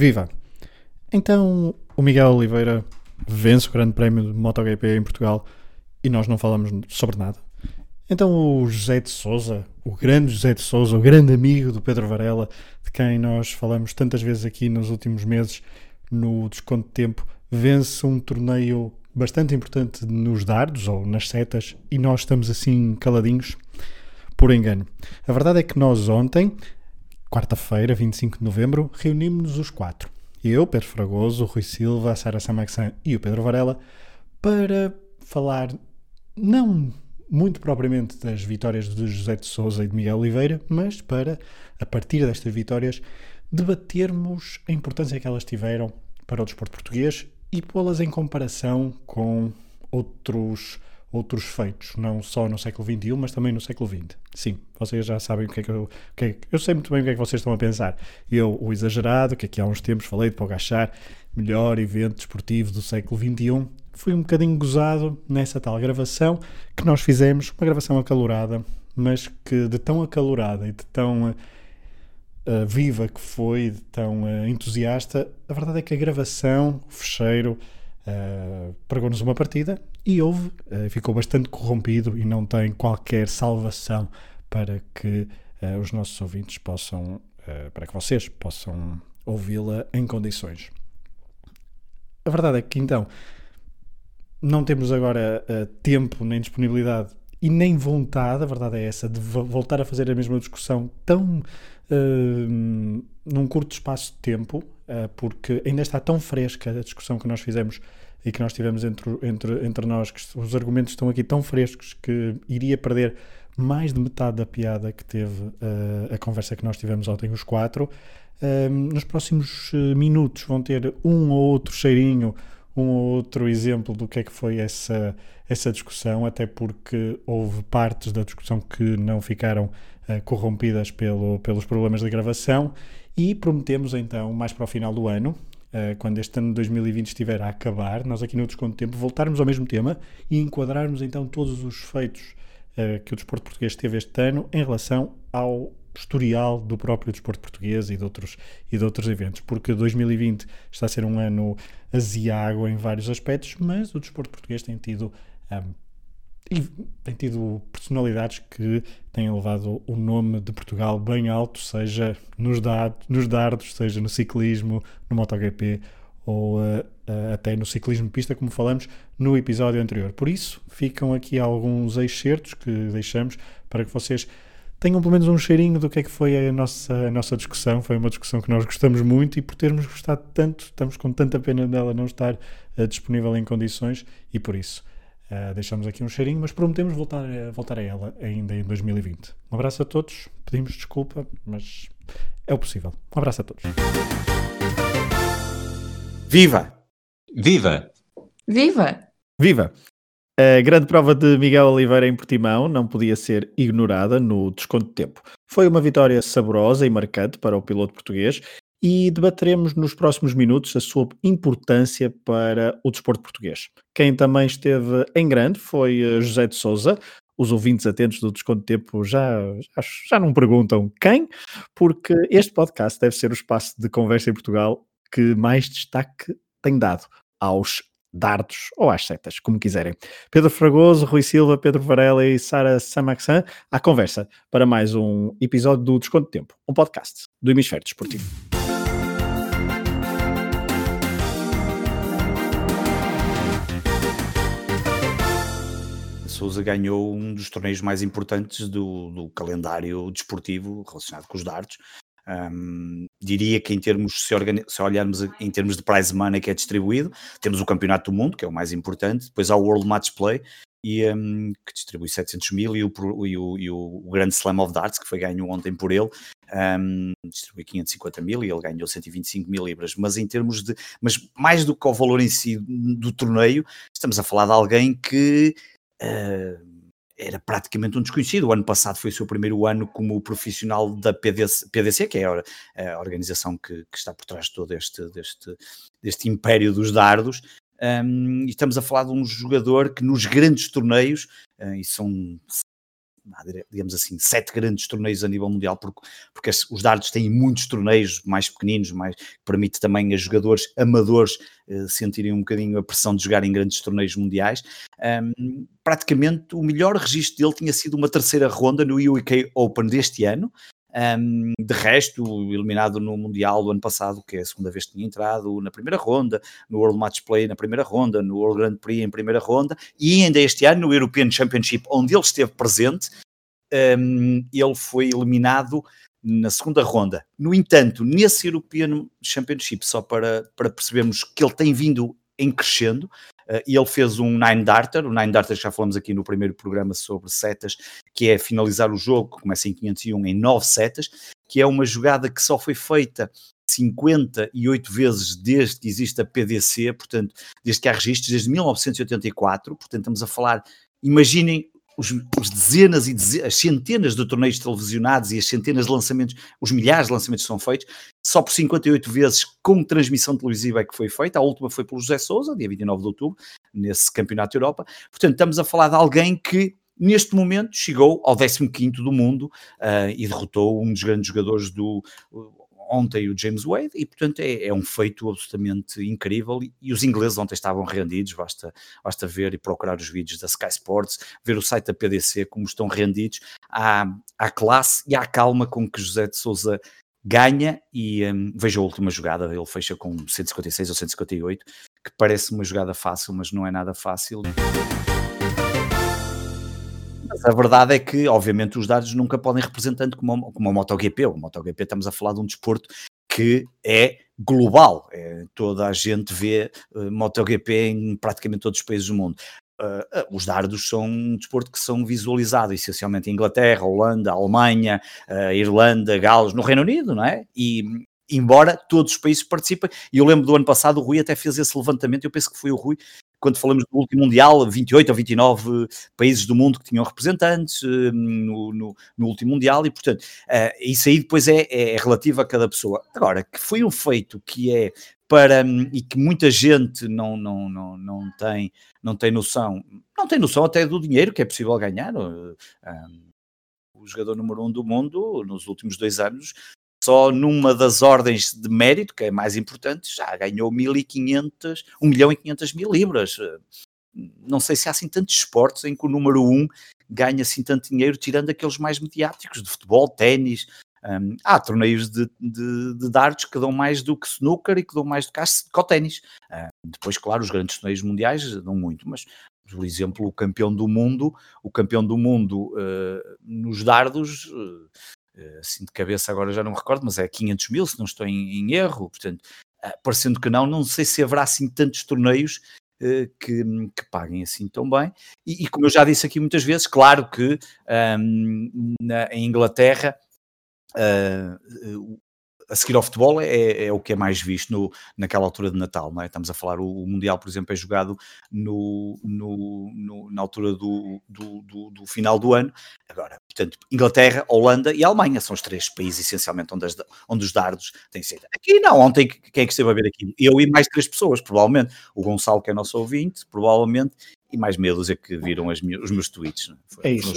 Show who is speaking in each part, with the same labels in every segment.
Speaker 1: Viva! Então, o Miguel Oliveira vence o Grande Prémio de MotoGP em Portugal e nós não falamos sobre nada. Então, o José de Souza, o grande José de Souza, o grande amigo do Pedro Varela, de quem nós falamos tantas vezes aqui nos últimos meses no Desconto de Tempo, vence um torneio bastante importante nos dardos ou nas setas e nós estamos assim caladinhos por engano. A verdade é que nós ontem, quarta-feira, 25 de novembro, reunimos-nos os quatro. Eu, Pedro Fragoso, Rui Silva, Sara Samaxan e o Pedro Varela para falar não muito propriamente das vitórias de José de Souza e de Miguel Oliveira, mas para, a partir destas vitórias, debatermos a importância que elas tiveram para o desporto português e pô-las em comparação com outros outros feitos, não só no século XXI, mas também no século XX. Sim, vocês já sabem o que é que eu. Que é, eu sei muito bem o que é que vocês estão a pensar. Eu, o exagerado, que aqui há uns tempos falei de Pogachar, melhor evento desportivo do século XXI, fui um bocadinho gozado nessa tal gravação que nós fizemos, uma gravação acalorada, mas que de tão acalorada e de tão. Uh, viva que foi, tão uh, entusiasta, a verdade é que a gravação, o fecheiro, uh, pregou-nos uma partida e houve, uh, ficou bastante corrompido e não tem qualquer salvação para que uh, os nossos ouvintes possam, uh, para que vocês possam ouvi-la em condições. A verdade é que então não temos agora tempo nem disponibilidade e nem vontade, a verdade é essa, de voltar a fazer a mesma discussão tão num curto espaço de tempo, porque ainda está tão fresca a discussão que nós fizemos e que nós tivemos entre, entre, entre nós, que os argumentos estão aqui tão frescos que iria perder mais de metade da piada que teve uh, a conversa que nós tivemos ontem, os quatro. Uh, nos próximos eh, minutos vão ter um ou outro cheirinho, um ou outro exemplo do que é que foi essa, essa discussão, até porque houve partes da discussão que não ficaram uh, corrompidas pelo, pelos problemas de gravação e prometemos então, mais para o final do ano, uh, quando este ano de 2020 estiver a acabar, nós aqui no Desconto Tempo voltarmos ao mesmo tema e enquadrarmos então todos os feitos uh, que o desporto português teve este ano em relação ao historial do próprio desporto português e de outros, e de outros eventos, porque 2020 está a ser um ano aziago em vários aspectos, mas o desporto português tem tido um, e tem tido personalidades que têm levado o nome de Portugal bem alto, seja nos, nos dardos, seja no ciclismo, no MotoGP ou uh, uh, até no ciclismo pista, como falamos no episódio anterior. Por isso, ficam aqui alguns excertos que deixamos para que vocês tenham pelo menos um cheirinho do que é que foi a nossa, a nossa discussão. Foi uma discussão que nós gostamos muito e por termos gostado tanto, estamos com tanta pena dela não estar uh, disponível em condições e por isso Uh, deixamos aqui um cheirinho, mas prometemos voltar a, voltar a ela ainda em 2020. Um abraço a todos, pedimos desculpa, mas é o possível. Um abraço a todos.
Speaker 2: Viva! Viva!
Speaker 3: Viva!
Speaker 1: Viva! A grande prova de Miguel Oliveira em Portimão não podia ser ignorada no desconto de tempo. Foi uma vitória saborosa e marcante para o piloto português e debateremos nos próximos minutos a sua importância para o desporto português. Quem também esteve em grande foi eh, José de Souza. Os ouvintes atentos do Desconto Tempo já, já, já não perguntam quem, porque este podcast deve ser o espaço de conversa em Portugal que mais destaque tem dado aos dardos ou às setas, como quiserem. Pedro Fragoso, Rui Silva, Pedro Varela e Sara Samaxan à conversa para mais um episódio do Desconto Tempo, um podcast do Hemisfério Desportivo.
Speaker 2: Souza ganhou um dos torneios mais importantes do, do calendário desportivo relacionado com os dardos. Um, diria que em termos, se, se, olharmos em termos de prize money que é distribuído, temos o Campeonato do Mundo, que é o mais importante, depois há o World Match Play, e, um, que distribui 700 mil, e o, e, o, e o Grand Slam of Darts, que foi ganho ontem por ele, um, distribui 550 mil e ele ganhou 125 mil libras. Mas em termos de. Mas mais do que o valor em si do torneio, estamos a falar de alguém que uh, era praticamente um desconhecido. O ano passado foi o seu primeiro ano como profissional da PDC, PDC que é a, a organização que, que, está por trás de todo este, deste, deste império dos dardos. Um, e estamos a falar de um jogador que nos grandes torneios, uh, e são digamos assim, sete grandes torneios a nível mundial, porque, porque os dardos têm muitos torneios mais pequeninos, que permite também a jogadores amadores uh, sentirem um bocadinho a pressão de jogar em grandes torneios mundiais. Um, praticamente o melhor registro dele tinha sido uma terceira ronda no UK Open deste ano, um, de resto, eliminado no Mundial do ano passado, que é a segunda vez que tinha entrado, na primeira ronda, no World Match Play na primeira ronda, no World Grand Prix em primeira ronda, e ainda este ano no European Championship, onde ele esteve presente, um, ele foi eliminado na segunda ronda. No entanto, nesse European Championship, só para, para percebermos que ele tem vindo em crescendo, e ele fez um Nine Darter, o Nine Darter já falamos aqui no primeiro programa sobre setas, que é finalizar o jogo, que começa em 501 em 9 setas, que é uma jogada que só foi feita 58 vezes desde que existe a PDC, portanto, desde que há registros, desde 1984, portanto estamos a falar, imaginem os, os dezenas e dezenas, as centenas de torneios televisionados e as centenas de lançamentos, os milhares de lançamentos que são feitos, só por 58 vezes com transmissão televisiva é que foi feita. A última foi pelo José Souza, dia 29 de outubro, nesse Campeonato Europa. Portanto, estamos a falar de alguém que neste momento chegou ao 15 do mundo uh, e derrotou um dos grandes jogadores do ontem o James Wade, e portanto é, é um feito absolutamente incrível. E, e, os ingleses ontem estavam rendidos, basta, basta ver e procurar os vídeos da Sky Sports, ver o site da PDC, como estão rendidos à, à classe e à calma com que José de Souza ganha. E um, veja a última jogada, ele fecha com 156 ou 158, que parece uma jogada fácil, mas não é nada fácil. Mas a verdade é que, obviamente, os dados nunca podem representar como, como a MotoGP. O MotoGP estamos a falar de um desporto que é global. É, toda a gente vê uh, MotoGP em praticamente todos os países do mundo. Uh, os dardos são um desporto que são visualizados essencialmente em Inglaterra, Holanda, Alemanha, uh, Irlanda, Gales, no Reino Unido, não é? E embora todos os países participem, e eu lembro do ano passado o Rui até fez esse levantamento, eu penso que foi o Rui quando falamos do último Mundial, 28 ou 29 países do mundo que tinham representantes eh, no, no, no último Mundial, e portanto, uh, isso aí depois é, é relativo a cada pessoa. Agora, que foi um feito que é para e que muita gente não, não, não, não, tem, não tem noção, não tem noção até do dinheiro que é possível ganhar. Um, eh, o jogador número um do mundo, nos últimos dois anos, só numa das ordens de mérito, que é mais importante, já ganhou 1.500, 1 milhão e 500 mil libras. Não sei se há assim tantos esportes em que o número 1 ganha assim tanto dinheiro, tirando aqueles mais mediáticos de futebol, ténis. Um, há torneios de, de, de, dardos que dão mais do que snooker e que dão mais do que, que o ténis. Uh, depois, claro, os grandes torneios mundiais dão muito, mas por exemplo, o campeão do mundo, o campeão do mundo uh, nos dardos uh, eh, assim de cabeça agora já não recordo, mas é 500 mil, se não estou em, em erro, portanto, uh, parecendo que não, não sei se haverá assim tantos torneios uh, que, que, paguem assim tão bem, e, e, como eu já disse aqui muitas vezes, claro que um, na, em Inglaterra uh, a seguir ao futebol é, é, o que é mais visto no, naquela altura de Natal, não é? Estamos a falar, o, o Mundial, por exemplo, é jogado no, no, no na altura do, do, do, do, final do ano. Agora, portanto, Inglaterra, Holanda e Alemanha são os três países, essencialmente, onde, as, onde os dardos têm sido. Aqui não, ontem quem é que esteve a ver aqui? Eu e mais três pessoas, provavelmente. O Gonçalo, que é nosso ouvinte, provavelmente, e mais meia dúzia que viram os meus tweets.
Speaker 1: É, é isso.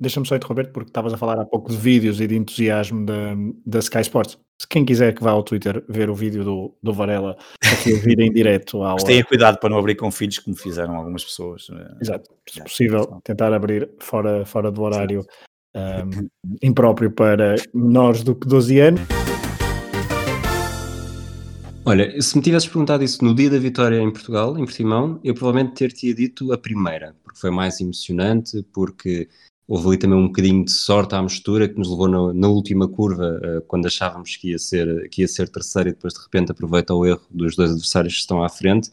Speaker 1: Deixa-me só interromper, porque estavas a falar há pouco de vídeos e de entusiasmo da, da Sky Sports. Se quem quiser que vá ao Twitter ver o vídeo do, do Varela aqui a vir em direto ao.
Speaker 2: Mas tenha cuidado para não abrir com filhos, como fizeram algumas pessoas.
Speaker 1: Eh, Exato. Se possível, tentar abrir fora, fora do horário um, impróprio para menores do que 12 anos.
Speaker 3: Olha, se me tivesses perguntado isso no dia da vitória em Portugal, em Portimão, eu provavelmente ter-te dito a primeira, porque foi mais emocionante, porque houve ali também um bocadinho de sorte à mistura que nos levou na, na última curva, uh, quando achávamos que ia, ser, que ia ser terceiro e depois de repente aproveita o erro dos dois adversários que estão à frente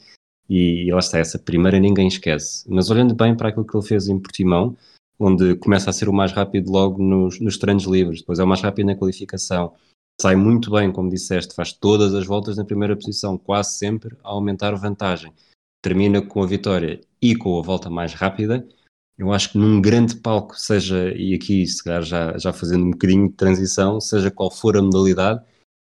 Speaker 3: e, e lá está, essa primeira ninguém esquece. Mas olhando bem para aquilo que ele fez em Portimão, onde começa a ser o mais rápido logo nos, nos treinos livres, depois é o mais rápido na qualificação, sai muito bem, como disseste, faz todas as voltas na primeira posição, quase sempre a aumentar vantagem. Termina com a vitória e com a volta mais rápida. Eu acho que num grande palco, seja, e aqui se calhar já, já fazendo um bocadinho de transição, seja qual for a modalidade,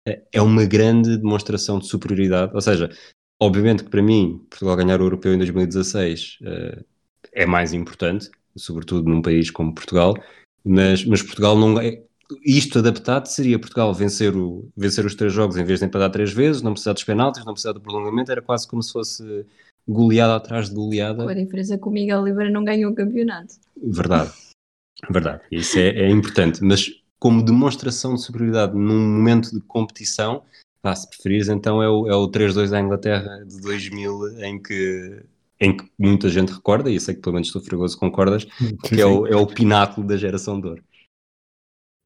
Speaker 3: é, é uma grande demonstração de superioridade. Ou seja, obviamente que para mim, Portugal ganhar o Europeu em 2016 uh, eh, é mais importante, sobretudo num país como Portugal, mas, mas Portugal não é. Isto adaptado seria Portugal vencer, o, vencer os três jogos em vez de empatar três vezes, não precisar dos penaltis, não precisar do prolongamento, era quase como se fosse goleada atrás de goleada.
Speaker 4: Com a diferença que o Miguel Oliveira não ganhou o campeonato.
Speaker 3: Verdade, verdade, isso é, é importante, mas como demonstração de superioridade num momento de competição, ah, se preferires, então é o, é o 3-2 da Inglaterra de 2000, em que, em que muita gente recorda, e eu sei que pelo menos tu, Fregoso, concordas, que é o, é o pináculo da geração de ouro.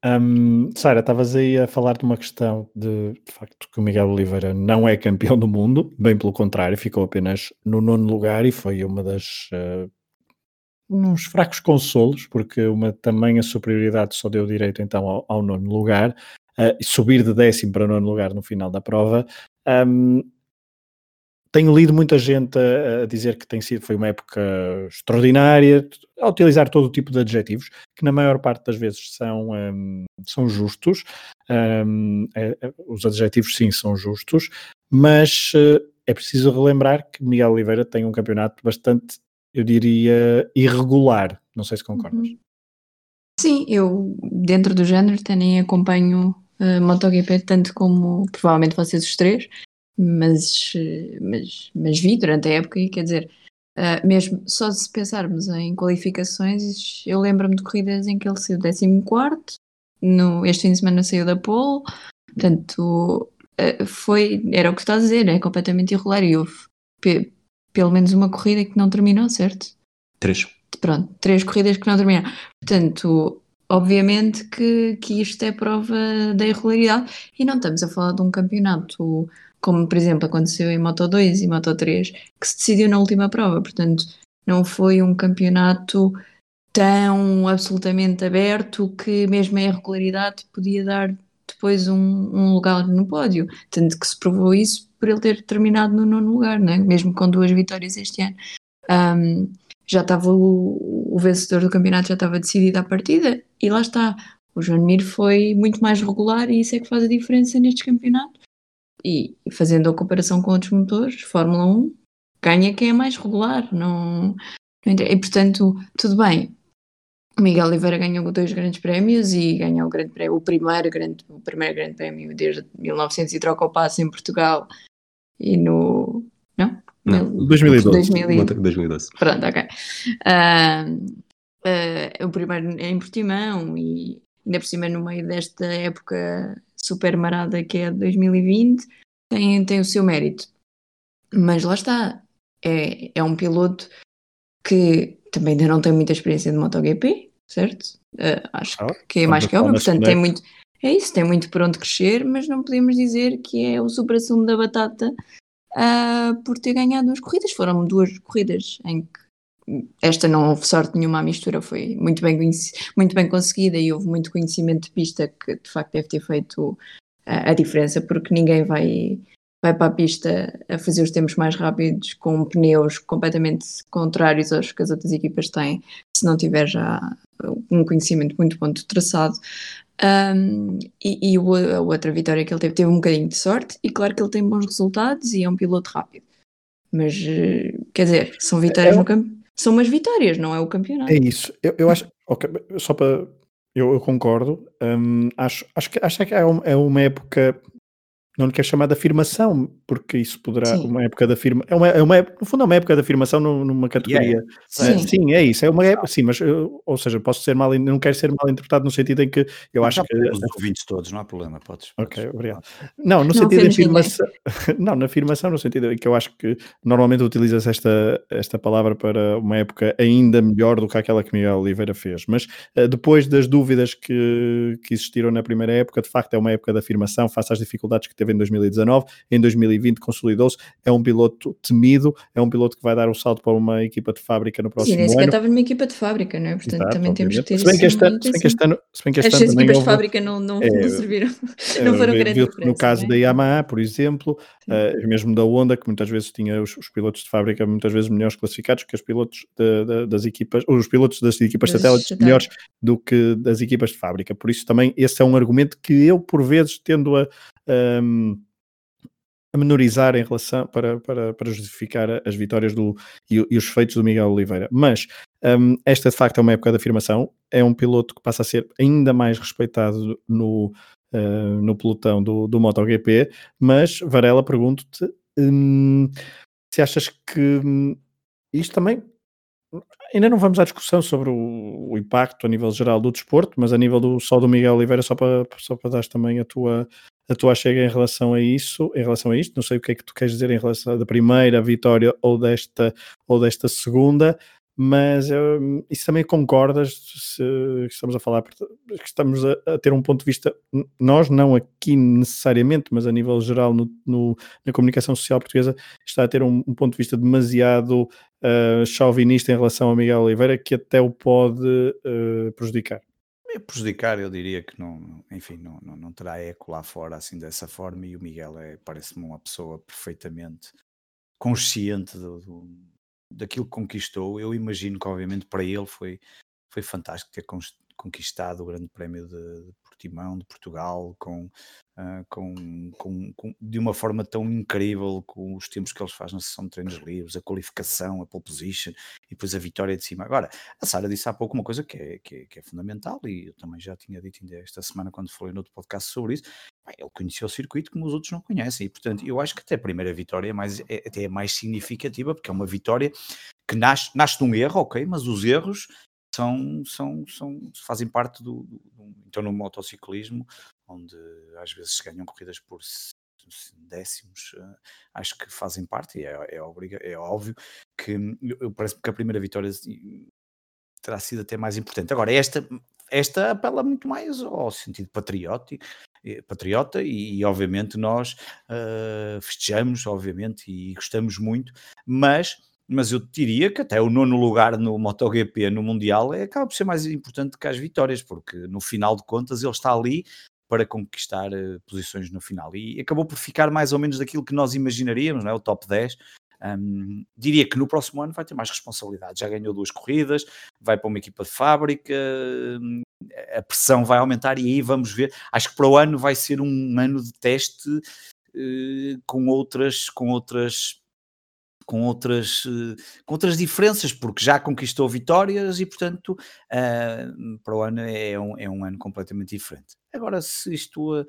Speaker 1: Um, Sara, estavas aí a falar de uma questão de, de facto que o Miguel Oliveira não é campeão do mundo, bem pelo contrário, ficou apenas no nono lugar e foi uma das uh, uns fracos consolos, porque uma tamanha superioridade só deu direito então ao, ao nono lugar, uh, subir de décimo para nono lugar no final da prova. Um, tenho lido muita gente a, a, dizer que tem sido, foi uma época extraordinária, a utilizar todo o tipo de adjetivos, que na maior parte das vezes são, um, são justos. Um, é, é, os adjetivos sim são justos, mas uh, é preciso relembrar que Miguel Oliveira tem um campeonato bastante, eu diria, irregular. Não sei se concordas. Uhum.
Speaker 4: Sim, eu dentro do género também acompanho uh, MotoGP tanto como provavelmente vocês os três mas, mas, mas vi durante a época e quer dizer, uh, mesmo só se pensarmos em qualificações, eu lembro-me de corridas em que ele saiu 14, no, este fim de semana saiu da pole, portanto uh, foi, era o que está a dizer, é completamente irregular e houve pe, pelo menos uma corrida que não terminou, certo?
Speaker 3: Três.
Speaker 4: Pronto, três corridas que não terminaram. Portanto, obviamente que, que isto é prova da irregularidade e não estamos a falar de um campeonato como por exemplo aconteceu em Moto 2 e Moto 3, que se decidiu na última prova, portanto não foi um campeonato tão absolutamente aberto que mesmo a irregularidade podia dar depois um, um, lugar no pódio, tanto que se provou isso por ele ter terminado no nono lugar, né? mesmo com duas vitórias este ano. Um, já estava o, o, vencedor do campeonato já estava decidido à partida e lá está. O João Mir foi muito mais regular e isso é que faz a diferença nestes campeonatos e fazendo a comparação com outros motores, Fórmula 1 ganha quem é mais regular. Não, não e portanto, tudo bem. O Miguel Oliveira ganhou dois grandes prémios e ganhou o, grande prémio, o, primeiro grande, o primeiro grande prémio desde 1900 e troca o passo em Portugal e no. Não?
Speaker 1: Não, 2012.
Speaker 3: 2012.
Speaker 4: Pronto, ok. Uh, uh, o primeiro em Portimão e ainda por cima no meio desta época super marada que é 2020, tem, tem o seu mérito. Mas lá está, é, é um piloto que também ainda não tem muita experiência de MotoGP, certo? Uh, acho ah, que é mais que óbvio, portanto tem muito, é isso, tem muito por onde crescer, mas não podemos dizer que é o superação da batata uh, por ter ganhado duas corridas. Foram duas corridas em que esta não houve sorte nenhuma, a mistura foi muito bem, muito bem conseguida e houve muito conhecimento de pista que de facto deve ter feito a, a diferença, porque ninguém vai, vai para a pista a fazer os tempos mais rápidos com pneus completamente contrários aos que as outras equipas têm, se não tiver já um conhecimento muito bom do traçado. Um, e, e a outra vitória que ele teve, teve um bocadinho de sorte, e claro que ele tem bons resultados e é um piloto rápido. Mas, eh, quer dizer, são vitórias é, no campo são umas vitórias, não é o campeonato.
Speaker 1: É isso. Eu, eu acho, okay, só para. Eu, eu concordo. Um, acho, acho, que, acho que é é uma época não lhe quer chamar de afirmação, porque isso poderá, sim. uma época de afirmação, é uma, é uma, no fundo é uma época de afirmação numa categoria. Yeah. Sim. sim. é isso, é uma época, sim, mas, ou seja, posso ser mal, não quero ser mal interpretado no sentido em que eu acho que...
Speaker 2: Os ouvintes todos, não há problema, podes.
Speaker 1: Ok, podes. obrigado. Não, no não sentido de afirmação, não, na afirmação, no sentido em que eu acho que normalmente utilizas esta, esta palavra para uma época ainda melhor do que aquela que Miguel Oliveira fez, mas uh, depois das dúvidas que, que existiram na primeira época, de facto é uma época de afirmação, face às dificuldades que teve em 2019, em 2020 consolidou-se, é um piloto temido, é um piloto que vai dar o um salto para uma equipa de fábrica no próximo Sim,
Speaker 4: nem
Speaker 1: sequer
Speaker 4: estava numa equipa de fábrica, não é? Portanto,
Speaker 1: Exato,
Speaker 4: também
Speaker 1: obviamente.
Speaker 4: temos que ter
Speaker 1: se bem que este ano, se bem que este ano, se bem que este
Speaker 4: As
Speaker 1: ano
Speaker 4: equipas
Speaker 1: houve,
Speaker 4: de fábrica não, não, é, não serviram, é, não foram grande diferença.
Speaker 1: No caso é? da Yamaha, por exemplo, uh, mesmo da Honda, que muitas vezes tinha os, os, pilotos de fábrica muitas vezes melhores classificados que os pilotos de, de, das equipas, os pilotos das equipas satélites melhores do que das equipas de fábrica. Por isso também esse é um argumento que eu por vezes tendo a um, a menorizar em relação para, para, para justificar as vitórias do, e, e os feitos do Miguel Oliveira. Mas um, esta de facto é uma época de afirmação. É um piloto que passa a ser ainda mais respeitado no, uh, no pelotão do, do MotoGP. Mas, Varela, pergunto-te um, se achas que hum, isto também Ainda não vamos à discussão sobre o, o, impacto a nível geral do desporto, mas a nível do só do Miguel Oliveira, só para, só para dar também a tua, a tua chega em relação a isso, em relação a isto, não sei o que é que tu queres dizer em relação da primeira vitória ou desta, ou desta segunda, mas uh, isso também concordas se estamos a falar que estamos a, a, ter um ponto de vista nós não aqui necessariamente mas a nível geral no, no, na comunicação social portuguesa está a ter um, um ponto de vista demasiado uh, chauvinista em relação a Miguel Oliveira que até o pode uh, prejudicar
Speaker 2: prejudicar, eu diria que não, enfim, não, não, não terá eco lá fora assim dessa forma e o Miguel é, parece-me uma pessoa perfeitamente consciente do, do, daquilo que conquistou. Eu imagino que obviamente para ele foi, foi fantástico ter conquistado o Grande Prémio de, de Portimão, de Portugal, com, uh, com, com, com, de uma forma tão incrível, com os tempos que eles fazem na sessão de treinos livres, a qualificação, a pole position e depois a vitória de cima. Agora, a Sara disse há pouco uma coisa que é, que é, que é fundamental e eu também já tinha dito ainda esta semana quando falei no outro podcast sobre isso. Ele conheceu o circuito como os outros não conhecem e, portanto, eu acho que até a primeira vitória é mais, é, até é mais significativa porque é uma vitória que nasce, nasce de um erro, ok, mas os erros são, são, são, fazem parte do, do, Então, no motociclismo, onde às vezes se ganham corridas por décimos, uh, acho que fazem parte, e é, é, obriga, é óbvio que eu, parece-me que a primeira vitória terá sido até mais importante. Agora, esta, esta apela muito mais ao sentido patriótico, eh, patriota e, e obviamente nós uh, festejamos, obviamente, e gostamos muito, mas mas eu diria que até o nono lugar no MotoGP no Mundial é, acaba por ser mais importante que as vitórias, porque no final de contas ele está ali para conquistar uh, posições no final e acabou por ficar mais ou menos daquilo que nós imaginaríamos, não é? o top 10. Um, diria que no próximo ano vai ter mais responsabilidade. Já ganhou duas corridas, vai para uma equipa de fábrica, a pressão vai aumentar e aí vamos ver. Acho que para o ano vai ser um ano de teste uh, com outras, com outras com outras, eh, com outras diferenças, porque já conquistou vitórias e, portanto, uh, para o ano é um, é um ano completamente diferente. Agora, se isto uh,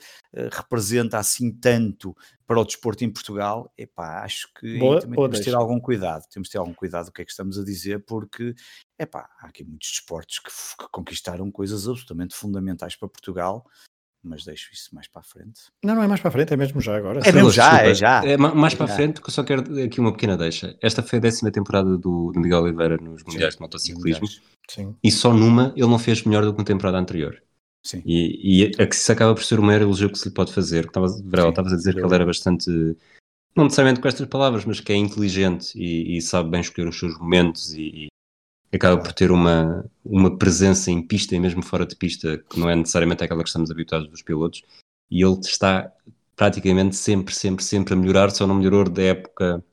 Speaker 2: representa assim tanto para o desporto em Portugal, epá, acho que boa, também boa temos de ter algum cuidado. Temos de ter algum cuidado do que é que estamos a dizer, porque epá, há aqui muitos desportos que, que conquistaram coisas absolutamente fundamentais para Portugal mas deixo isso mais para a frente.
Speaker 1: Não, não é mais para a frente, é mesmo já agora.
Speaker 2: É mesmo já, é já.
Speaker 3: É mais para a frente, que eu só quero aqui uma pequena deixa. Esta foi a décima temporada do, do Miguel Oliveira nos Mundiais de Motociclismo. Sim. E só numa ele não fez melhor do que na temporada anterior. Sim. E, e a que se acaba por ser o maior elogio que se lhe pode fazer. Estavas a dizer que ele era bastante, não necessariamente com estas palavras, mas que é inteligente e, e sabe bem escolher os seus momentos e, acaba por ter uma, uma presença em pista e mesmo fora de pista que não é necessariamente aquela que estamos habituados dos pilotos e ele está praticamente sempre, sempre, sempre a melhorar, só não melhorou da época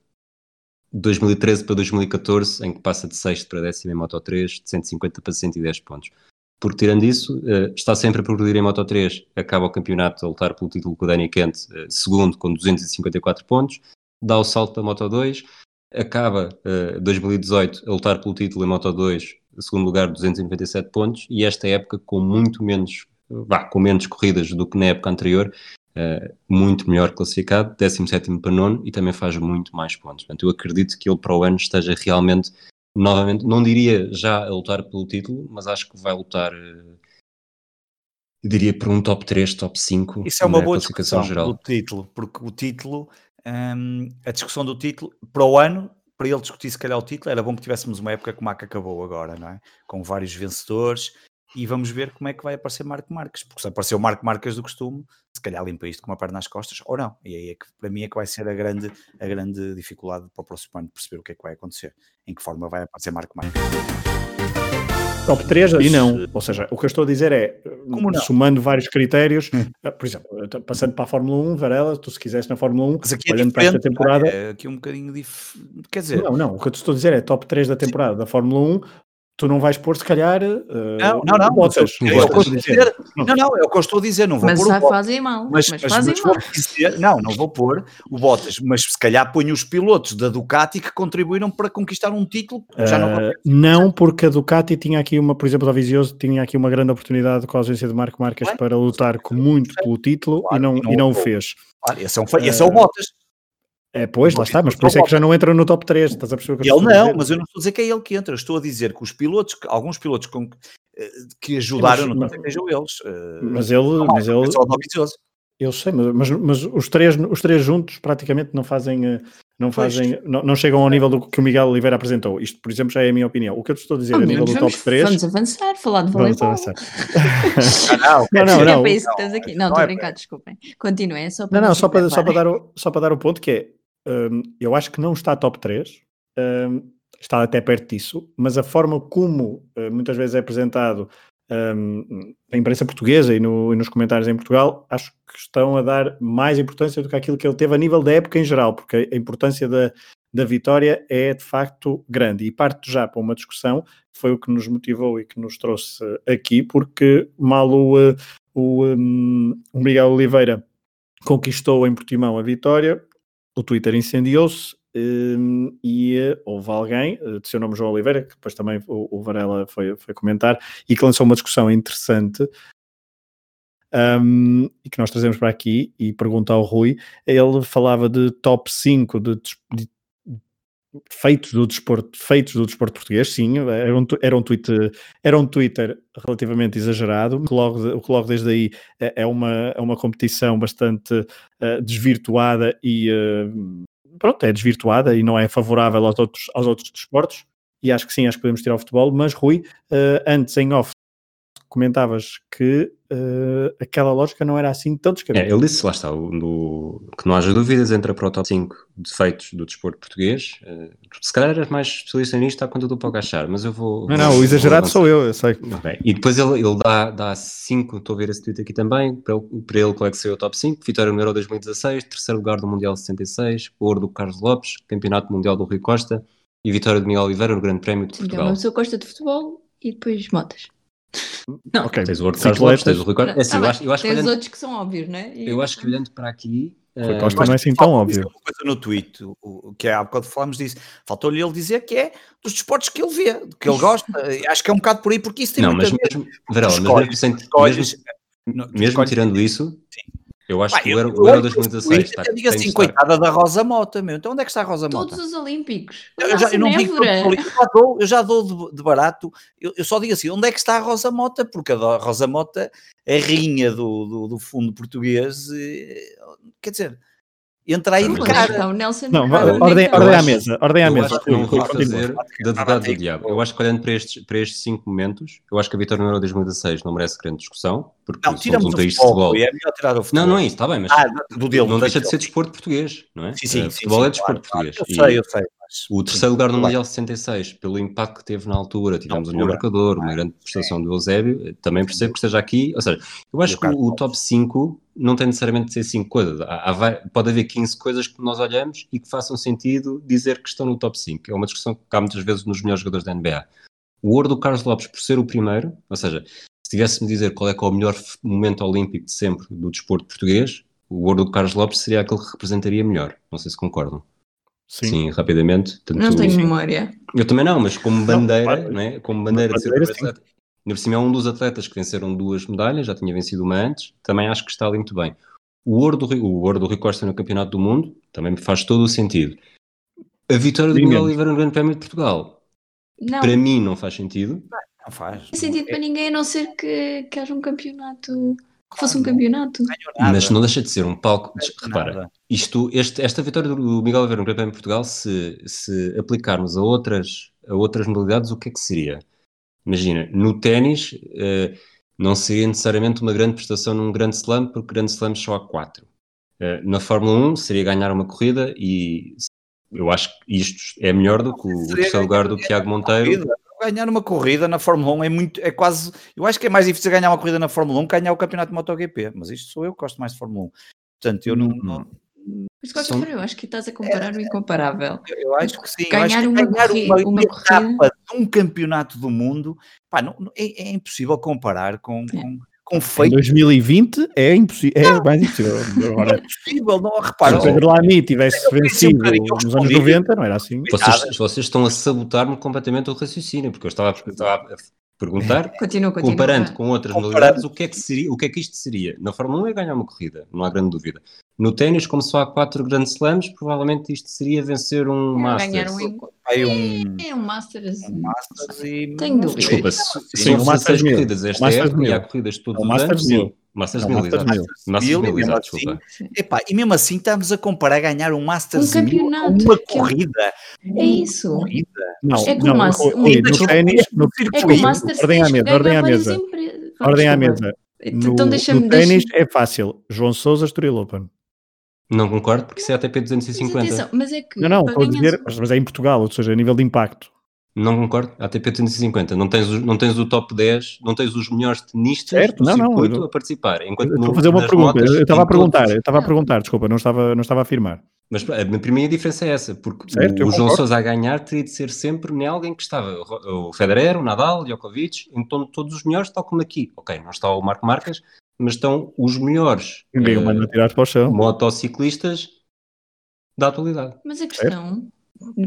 Speaker 3: 2013 para 2014, em que passa de 6 para décimo em Moto 3, de 150 para 110 pontos. Porque tirando isso, eh, está sempre a progredir em Moto 3, acaba o campeonato a lutar pelo título com o Dani Kent, eh, segundo com 254 pontos, dá o salto para Moto 2, acaba uh, eh, 2018 a lutar pelo título em Moto 2, segundo lugar 297 pontos, e esta época com muito menos, vá, com menos corridas do que na época anterior, uh, muito melhor classificado, 17 para nono e também faz muito mais pontos. Portanto, eu acredito que ele para o ano esteja realmente, novamente, não diria já a lutar pelo título, mas acho que vai lutar... Uh, diria por um top 3, top 5
Speaker 2: Isso é uma boa discussão geral. do título, porque o título um, a discussão do título para o ano, para ele discutir se calhar o título, era bom que tivéssemos uma época como a que acabou agora, não é? Com vários vencedores e vamos ver como é que vai aparecer Marco Marques, porque se apareceu Marco Marques do costume, se calhar limpa isto com uma perna nas costas ou não. E aí é que para mim é que vai ser a grande, a grande dificuldade para o próximo ano perceber o que é que vai acontecer, em que forma vai aparecer Marco Marques.
Speaker 1: Top 3 e não. Ou seja, o que eu estou a dizer é, somando vários critérios, hum. eh, por exemplo, passando para a Fórmula 1, Varela, tu se quisesse na Fórmula 1,
Speaker 2: é olhando para esta temporada. É aqui um bocadinho diferente. Quer dizer.
Speaker 1: Não, não. O que eu te estou a dizer é top 3 da temporada Sim. da Fórmula 1, tu não vais pôr, se calhar. Uh,
Speaker 2: não, não, não.
Speaker 1: Bottas,
Speaker 2: é, é o que eu estou a dizer. Não, não, é o que eu estou a dizer. Não vou
Speaker 4: mas
Speaker 2: pôr
Speaker 4: já fazem mal.
Speaker 2: Mas,
Speaker 4: Mas,
Speaker 2: mas,
Speaker 4: fazem
Speaker 2: mas
Speaker 4: mal.
Speaker 2: vou dizer, não, não vou pôr o Bottas, mas se calhar ponho os pilotos da Ducati que contribuíram para conquistar um título. que Já não
Speaker 1: Uh, não, porque a Ducati tinha aqui uma, por exemplo, a Vizioso tinha aqui uma grande oportunidade com a ausência de Marco Marques
Speaker 2: Claro.
Speaker 1: para lutar com muito pelo título
Speaker 2: Claro,
Speaker 1: e não,
Speaker 2: e não
Speaker 1: e não o fez.
Speaker 2: Claro, esse é, um, esse é o Bottas.
Speaker 1: É, pois, lá está, mas por isso é que já não entra no top 3. Estás a perceber o que eu
Speaker 2: ele
Speaker 1: estou a
Speaker 2: não, mas eu não estou a dizer que é ele que entra. Estou a dizer que os pilotos, que- alguns pilotos com, eh, que ajudaram,
Speaker 1: mas-
Speaker 2: não sejam eles. eh,
Speaker 1: Mas ele,
Speaker 2: não,
Speaker 1: mas ele,
Speaker 2: é só o Dovizioso.
Speaker 1: eu sei, mas, mas, mas os, três, os três juntos praticamente não fazem, eh, não, fazem não, não chegam ao nível do que o Miguel Oliveira apresentou. Isto, por exemplo, já é a minha opinião. O que eu te estou a dizer
Speaker 4: Oh,
Speaker 1: a nível do
Speaker 4: vamos,
Speaker 1: top 3.
Speaker 4: vamos avançar, falar de
Speaker 1: Vamos
Speaker 4: voleibol.
Speaker 1: avançar.
Speaker 2: Ah, não,
Speaker 1: Não, não,
Speaker 4: é
Speaker 1: não.
Speaker 4: para isso que estamos aqui. Não,
Speaker 2: não
Speaker 4: estou
Speaker 2: é
Speaker 4: a brincar, desculpem. Continuem, é só para
Speaker 1: Não, não, só para, só, para dar o, só para dar o ponto que é, hum, eu acho que não está top 3, hum, está até perto disso, mas a forma como uh, muitas vezes é apresentado hum, na imprensa portuguesa e, no- e nos comentários em Portugal, acho que estão a dar mais importância do que aquilo que ele teve a nível da época em geral, porque a importância da, da vitória é de facto grande. E parto já para uma discussão, foi o que nos motivou e que nos trouxe aqui, porque mal o, eh, o, hum, o Miguel Oliveira conquistou em Portimão a vitória, o Twitter incendiou-se hum, e eh, houve alguém, eh, de seu nome João Oliveira, que depois também o, o Varela foi, foi comentar, e que lançou uma discussão interessante hum, e que nós trazemos para aqui e pergunta ao Rui. Ele falava de top 5 de, de feitos do desporto, feitos do desporto português, sim, era um, era um, tweet, era um Twitter relativamente exagerado, o que logo, o que logo desde aí é, é uma, é uma competição bastante eh, desvirtuada e eh, pronto, é desvirtuada e não é favorável aos outros, aos outros desportos, e acho que sim, acho que podemos tirar o futebol, mas Rui, eh, antes em off comentavas que eh, aquela lógica não era assim tão descabida.
Speaker 3: É, ele disse, lá está, o- no- que não haja dúvidas, entra para o top 5 defeitos do desporto português. Eh, se calhar eras mais especialista nisto, há quanto tu pode achar, mas eu vou.
Speaker 1: não, não, o exagerado sou eu, eu sei.
Speaker 3: Ok. E depois ele, ele dá, dá cinco, estou a ver esse tweet aqui também, para ele, para ele qual é que saiu o top 5, vitória no Euro 2016, terceiro lugar do Mundial 76, ouro do Carlos Lopes, campeonato mundial do Rui Costa e vitória de Miguel Oliveira no Grande Prémio de
Speaker 4: Então,
Speaker 3: Portugal.
Speaker 4: uma pessoa gosta de futebol e depois motas.
Speaker 3: Não,
Speaker 1: Ok,
Speaker 3: tens o do Carlos Lopes, tens o Rui Costa. É assim,
Speaker 4: Tá
Speaker 3: eu
Speaker 4: bem,
Speaker 3: acho, eu acho
Speaker 4: os
Speaker 3: olhando,
Speaker 4: outros que são óbvios, não é? E-
Speaker 3: eu acho que olhando para aqui...
Speaker 1: Rui
Speaker 3: eh,
Speaker 1: Costa não é assim tão óbvio.
Speaker 2: Uma coisa no tweet, o- o, que é há bocado falámos disso, faltou-lhe ele dizer que é dos desportos que ele vê, que ele gosta, acho que é um bocado por aí, porque isso tem
Speaker 3: Não,
Speaker 2: muito
Speaker 3: mas
Speaker 2: a ver.
Speaker 3: mesmo, Varela, mas
Speaker 2: escolhes-
Speaker 3: mesmo, sem, mesmo,
Speaker 2: tu
Speaker 3: mesmo
Speaker 2: escolhes-
Speaker 3: tirando isso, eu acho que o
Speaker 2: eu-
Speaker 3: Euro,
Speaker 2: eu
Speaker 3: o Euro
Speaker 2: olho para esse
Speaker 3: 2016
Speaker 2: tweet
Speaker 3: está,
Speaker 2: eu digo assim,
Speaker 3: estar-
Speaker 2: coitada da Rosa Mota, meu. Então onde é que está a Rosa Mota?
Speaker 4: Todos os Olímpicos.
Speaker 2: Eu, já, eu não digo eu já dou, eu já dou de, de barato, eu, eu só digo assim, onde é que está a Rosa Mota? Porque a Rosa Mota é rainha do, do, do fundo português, e, quer dizer, entra aí de
Speaker 4: é
Speaker 2: cara.
Speaker 4: está o Nelson?
Speaker 1: Não,
Speaker 4: que
Speaker 1: ordem,
Speaker 4: está?
Speaker 1: ordem à mesa, ordem à
Speaker 3: eu
Speaker 1: mesa.
Speaker 3: acho que não vou fazer de advogado do diabo. Eu acho que olhando para estes, para estes cinco momentos, eu acho que a vitória no Euro 2016 não merece grande discussão, porque
Speaker 2: Não,
Speaker 3: somos um país de
Speaker 2: futebol, é melhor tirar o futebol.
Speaker 3: Não, não é isso, está bem, mas
Speaker 2: Ah, do dele.
Speaker 3: não deixa de ser desporto português, não é?
Speaker 2: Sim, sim,
Speaker 3: Eh,
Speaker 2: sim,
Speaker 3: futebol
Speaker 2: sim,
Speaker 3: é desporto
Speaker 2: claro,
Speaker 3: português.
Speaker 2: Eu sei, eu sei.
Speaker 3: O terceiro lugar no. Mundial 66, pelo impacto que teve na altura, tivemos melhor
Speaker 2: altura.
Speaker 3: marcador, uma grande prestação do Eusébio, também percebo que esteja aqui. Ou seja, eu acho que o, top 5 não tem necessariamente de ser 5 coisas. Há- há pode haver 15 coisas que nós olhamos e que façam sentido dizer que estão no top 5. É uma discussão que há muitas vezes nos melhores jogadores da NBA. O ouro do Carlos Lopes, por ser o primeiro, ou seja, se tivesse-me dizer qual é que é o melhor momento olímpico de sempre do desporto português, o ouro do Carlos Lopes seria aquele que representaria melhor. Não sei se concordam.
Speaker 1: Sim.
Speaker 3: Sim, rapidamente. Tanto-
Speaker 4: Não tenho memória.
Speaker 3: eu também não, mas como bandeira,
Speaker 1: claro.
Speaker 3: não é? como bandeira de ser
Speaker 1: bandeira.
Speaker 3: Ainda por cima é um dos atletas que venceram duas medalhas, já tinha vencido uma antes, também acho que está ali muito bem. O ouro do, Rui- o ouro do Rui Costa no Campeonato do Mundo também me faz todo o sentido. A vitória do Miguel. Oliveira no Grande Prémio de Portugal,
Speaker 4: Não,
Speaker 3: para mim não faz sentido.
Speaker 2: Não faz.
Speaker 4: não tem sentido para ninguém a não ser que, que haja um campeonato. Que fosse um campeonato.
Speaker 3: Mas não deixa de ser um palco. Repara,
Speaker 2: nada.
Speaker 3: isto, este- esta vitória do Miguel Oliveira no Grande Prémio de Portugal, se, se aplicarmos a outras, a outras modalidades, o que é que seria? Imagina, no ténis, eh, não seria necessariamente uma grande prestação num grande slam, porque grande slam só há quatro. Eh, na Fórmula 1 seria ganhar uma corrida e eu acho que isto é melhor do que o, terceiro lugar do Tiago Monteiro.
Speaker 2: Ganhar uma corrida na Fórmula 1 é muito, é quase, eu acho que é mais difícil ganhar uma corrida na Fórmula 1 que ganhar o campeonato de MotoGP, mas isto sou eu que gosto mais de Fórmula 1. Portanto, eu não,
Speaker 1: Hum.
Speaker 2: não,
Speaker 4: Mas de qualquer
Speaker 3: São-
Speaker 4: eu acho que estás a comparar o incomparável.
Speaker 2: Eu acho que sim.
Speaker 4: Ganhar
Speaker 2: que
Speaker 4: uma
Speaker 2: ganhar
Speaker 4: corri-
Speaker 2: uma,
Speaker 4: uma
Speaker 2: uma
Speaker 4: corrida-
Speaker 2: etapa de um campeonato do mundo pá, não, não- é, é impossível comparar com,
Speaker 4: É.
Speaker 2: com, com
Speaker 1: Em
Speaker 2: feitos.
Speaker 1: 2020 é, impossível, é mais impossível. Agora,
Speaker 2: É impossível, não
Speaker 1: se
Speaker 2: repara.
Speaker 1: o Pedro Lamy tivesse
Speaker 2: um
Speaker 1: vencido
Speaker 2: eu
Speaker 1: nos anos
Speaker 2: respondi.
Speaker 1: 90, não era assim.
Speaker 3: Vocês, vocês estão a sabotar-me completamente o raciocínio, porque eu estava, estava a perguntar,
Speaker 4: Continua, continua.
Speaker 3: comparando
Speaker 4: vá.
Speaker 3: com outras
Speaker 2: Comparando.
Speaker 3: modalidades, o que, é que seria, o que é que isto seria? Na Fórmula 1 é ganhar uma corrida, não há grande dúvida. No ténis, como só há quatro grandes slams, provavelmente isto seria vencer um
Speaker 4: É,
Speaker 3: Masters.
Speaker 4: ganhar um,
Speaker 2: um,
Speaker 4: é um Masters.
Speaker 2: um Masters e.
Speaker 4: Tenho dúvida.
Speaker 3: Desculpa, se,
Speaker 1: Sim, o Masters
Speaker 3: 16
Speaker 1: mil.
Speaker 3: corridas esta
Speaker 1: Masters
Speaker 3: época e há corridas todos
Speaker 1: É o
Speaker 3: os anos,
Speaker 1: mil.
Speaker 3: Masters
Speaker 1: É o
Speaker 3: mil,
Speaker 1: Masters
Speaker 3: exato.
Speaker 1: mil.
Speaker 3: Masters
Speaker 2: Mil,
Speaker 3: mil,
Speaker 2: e mesmo
Speaker 3: exato,
Speaker 2: assim,
Speaker 3: desculpa.
Speaker 2: Epá, e mesmo assim estamos a comparar ganhar um Masters
Speaker 4: Um campeonato,
Speaker 2: uma
Speaker 4: é-
Speaker 2: corrida.
Speaker 4: É isso.
Speaker 2: corrida.
Speaker 1: Não,
Speaker 4: É como
Speaker 1: não,
Speaker 4: mas-
Speaker 1: o-
Speaker 4: um-
Speaker 1: Rui, no ténis, no
Speaker 4: É que
Speaker 2: circuito.
Speaker 4: o
Speaker 1: ordem à mesa, ordem à mesa. ordem à mesa.
Speaker 4: Então
Speaker 1: No,
Speaker 4: deixa-me
Speaker 1: ténis é fácil. João Sousa, Estoril Open.
Speaker 3: Não concordo, porque isso é ATP
Speaker 4: Mas
Speaker 3: 250.
Speaker 4: atenção, mas é que
Speaker 1: Não, não, estou a dizer, mas mas é em Portugal, ou seja, a nível de impacto.
Speaker 3: Não concordo, ATP 250. Não tens, não tens o top 10, não tens os melhores tenistas
Speaker 1: Certo,
Speaker 3: do
Speaker 1: não, não,
Speaker 3: circuito
Speaker 1: eu-
Speaker 3: a participar. Enquanto
Speaker 1: Estou
Speaker 3: no-
Speaker 1: a fazer uma pergunta. Eu estava a
Speaker 3: em todos-
Speaker 1: perguntar, eu estava a
Speaker 4: Não.
Speaker 1: perguntar, desculpa, não estava, não estava a afirmar.
Speaker 3: Mas a minha primeira diferença é essa, porque
Speaker 1: Certo,
Speaker 3: o, o João. Sousa a ganhar teria de ser sempre nem alguém que estava. O Federer, o Nadal, o Djokovic, então todos os melhores, tal como aqui. Ok, não está o Marco Marques, mas estão os melhores
Speaker 1: Ninguém o manda tirar para o chão.
Speaker 3: motociclistas da atualidade.
Speaker 4: Mas a questão,